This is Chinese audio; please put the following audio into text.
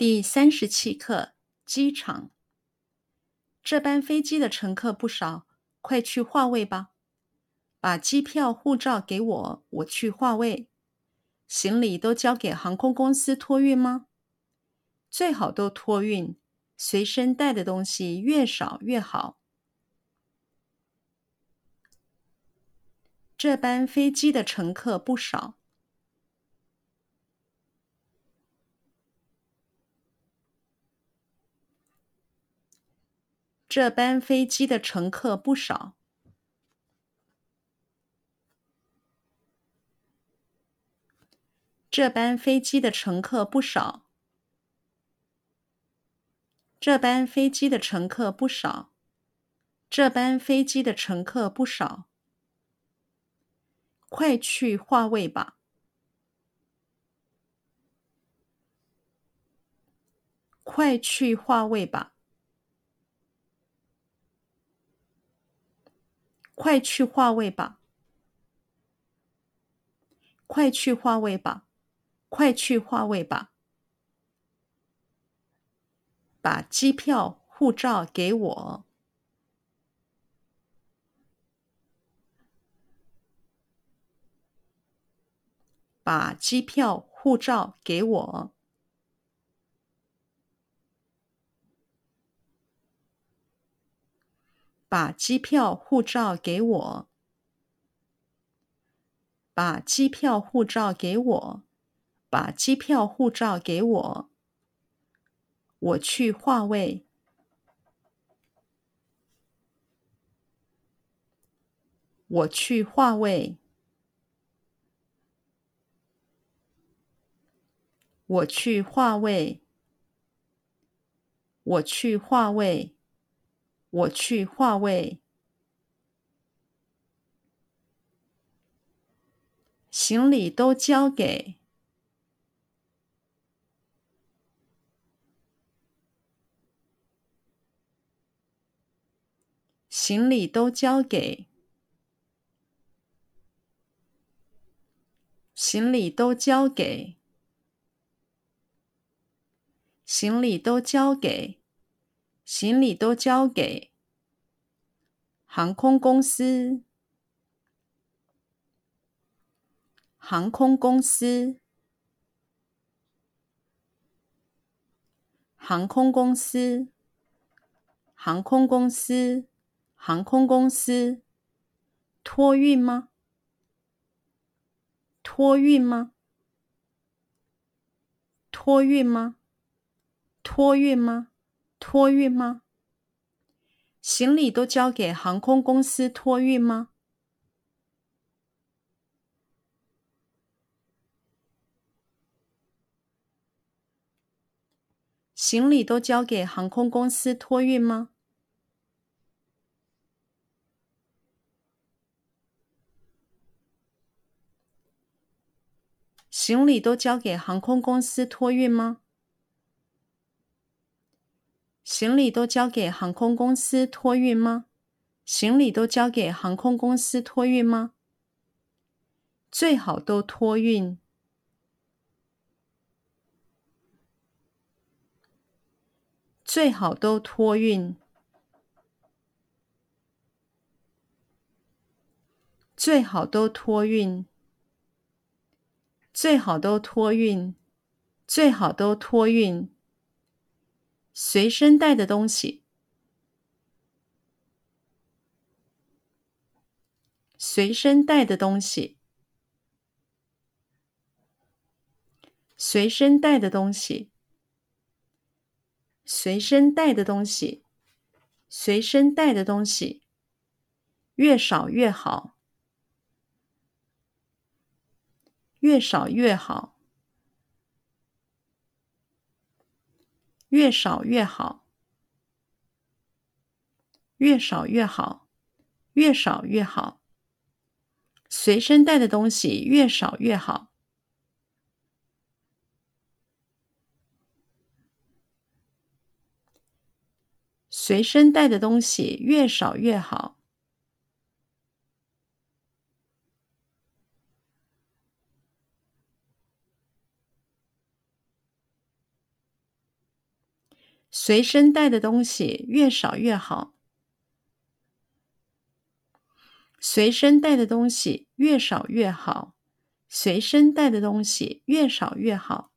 第三十七课，机场。这班飞机的乘客不少，快去划位吧。把机票、护照给我，我去划位。行李都交给航空公司托运吗？最好都托运，随身带的东西越少越好。这班飞机的乘客不少。这班飞机的乘客不少。这班飞机的乘客不少。这班飞机的乘客不少。这班飞机的乘客不少。快去换位吧！快去换位吧！快去划位吧！快去划位吧！快去划位吧！把机票、护照给我。把机票、护照给我。把机票、护照给我。把机票、护照给我。把机票、护照给我。我去划位。我去划位。我去划位。我去划位。我去划位，行李都交给，行李都交给，行李都交给，行李都交给。行李都交给航空公司。航空公司。航空公司。航空公司。航空公司。托运吗？托运吗？托运吗？托运吗？托运吗？行李都交给航空公司托运吗？行李都交给航空公司托运吗？行李都交给航空公司托运吗？行李都交给航空公司托运吗？行李都交给航空公司托运吗？最好都托运。最好都托运。最好都托运。最好都托运。最好都托运。随身带的东西，随身带的东西，随身带的东西，随身带的东西，随身带的东西，越少越好，越少越好。越少越好，越少越好，越少越好。随身带的东西越少越好。随身带的东西越少越好。随身带的东西越少越好。随身带的东西越少越好。随身带的东西越少越好。